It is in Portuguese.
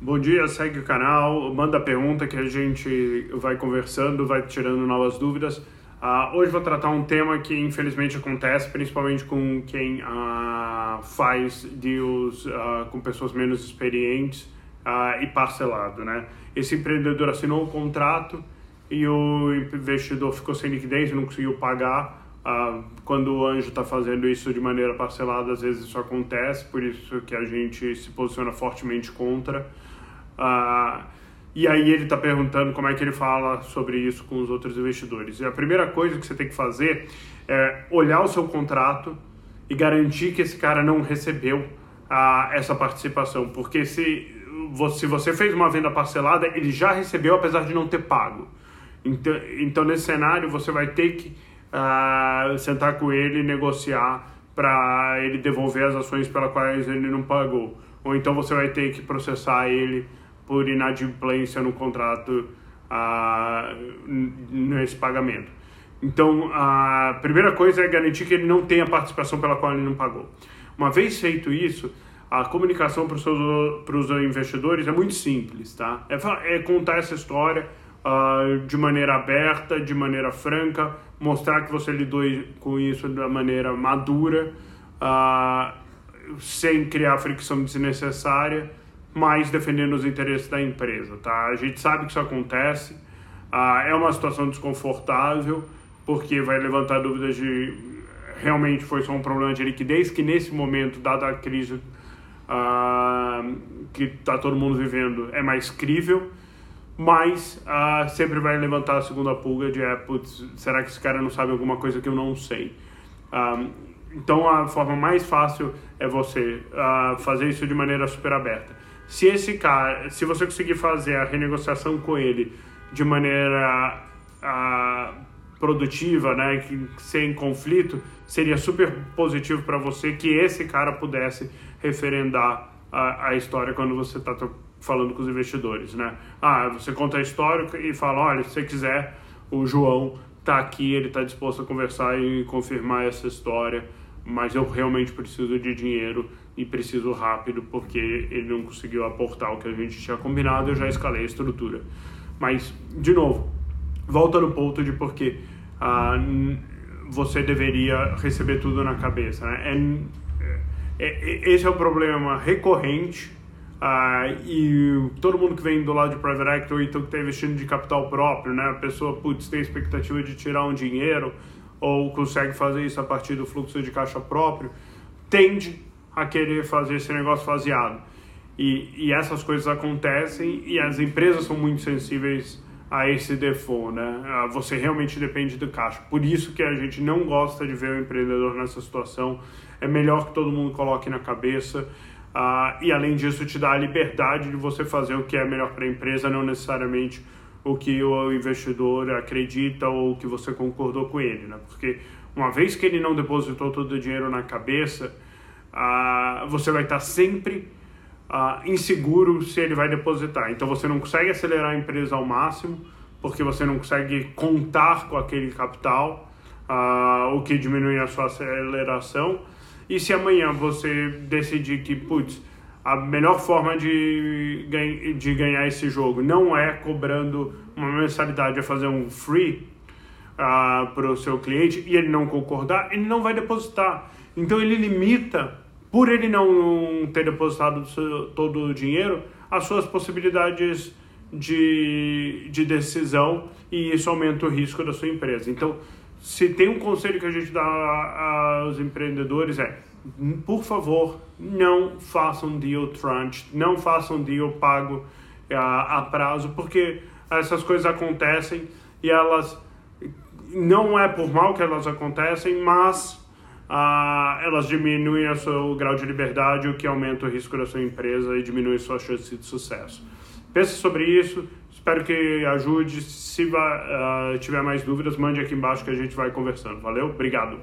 Bom dia, segue o canal, manda pergunta que a gente vai conversando, vai tirando novas dúvidas. Uh, hoje vou tratar um tema que infelizmente acontece, principalmente com quem uh, faz deals uh, com pessoas menos experientes e parcelado. Né? Esse empreendedor assinou o um contrato e o investidor ficou sem liquidez não conseguiu pagar. Quando o anjo está fazendo isso de maneira parcelada, às vezes isso acontece, por isso que a gente se posiciona fortemente contra. E aí ele está perguntando como é que ele fala sobre isso com os outros investidores. E a primeira coisa que você tem que fazer é olhar o seu contrato e garantir que esse cara não recebeu ah, essa participação, porque se se você fez uma venda parcelada, ele já recebeu apesar de não ter pago. Então, então nesse cenário você vai ter que sentar com ele e negociar para ele devolver as ações pelas quais ele não pagou. Ou então você vai ter que processar ele por inadimplência no contrato ah, nesse pagamento. Então, a primeira coisa é garantir que ele não tem a participação pela qual ele não pagou. Uma vez feito isso, a comunicação para os investidores é muito simples, tá? É, é contar essa história uh, de maneira aberta, de maneira franca, mostrar que você lidou com isso da maneira madura, uh, sem criar fricção desnecessária mas defendendo os interesses da empresa, tá? A gente sabe que isso acontece, ah, é uma situação desconfortável, porque vai levantar dúvidas de realmente foi só um problema de liquidez, que nesse momento, dada a crise ah, que está todo mundo vivendo, é mais crível, mas ah, sempre vai levantar a segunda pulga de, é, putz, será que esse cara não sabe alguma coisa que eu não sei? Ah, então a forma mais fácil é você ah, fazer isso de maneira super aberta se esse cara, se você conseguir fazer a renegociação com ele de maneira produtiva, né, que, sem conflito, seria super positivo para você que esse cara pudesse referendar a, a história quando você está falando com os investidores, né? Ah, você conta a história e fala, olha, se você quiser, o João está aqui, ele está disposto a conversar e confirmar essa história mas eu realmente preciso de dinheiro e preciso rápido porque ele não conseguiu aportar o que a gente tinha combinado, eu já escalei a estrutura. Mas, de novo, volta no ponto de porque ah, você deveria receber tudo na cabeça. Né? É, é, é, esse é o problema recorrente ah, e todo mundo que vem do lado de private equity então que está investindo de capital próprio, né? a pessoa putz, tem expectativa de tirar um dinheiro ou consegue fazer isso a partir do fluxo de caixa próprio, tende a querer fazer esse negócio faseado. E, e essas coisas acontecem e as empresas são muito sensíveis a esse default, né? Você realmente depende do caixa. Por isso que a gente não gosta de ver o empreendedor nessa situação. É melhor que todo mundo coloque na cabeça. Uh, e além disso, te dá a liberdade de você fazer o que é melhor para a empresa, não necessariamente o que o investidor acredita ou que você concordou com ele, né? Porque uma vez que ele não depositou todo o dinheiro na cabeça, ah, você vai estar sempre ah, inseguro se ele vai depositar. Então você não consegue acelerar a empresa ao máximo, porque você não consegue contar com aquele capital, ah, o que diminui a sua aceleração. E se amanhã você decidir que, putz, a melhor forma de, de ganhar esse jogo não é cobrando uma mensalidade, é fazer um free uh, para o seu cliente e ele não concordar, ele não vai depositar. Então ele limita, por ele não ter depositado todo o dinheiro, as suas possibilidades de, de decisão e isso aumenta o risco da sua empresa. Então, se tem um conselho que a gente dá aos empreendedores é por favor, não façam deal tranche, não façam deal pago a, a prazo, porque essas coisas acontecem e elas não é por mal que elas acontecem, mas uh, elas diminuem o seu grau de liberdade, o que aumenta o risco da sua empresa e diminui sua chance de sucesso. Pense sobre isso, espero que ajude. Se uh, tiver mais dúvidas, mande aqui embaixo que a gente vai conversando. Valeu? Obrigado.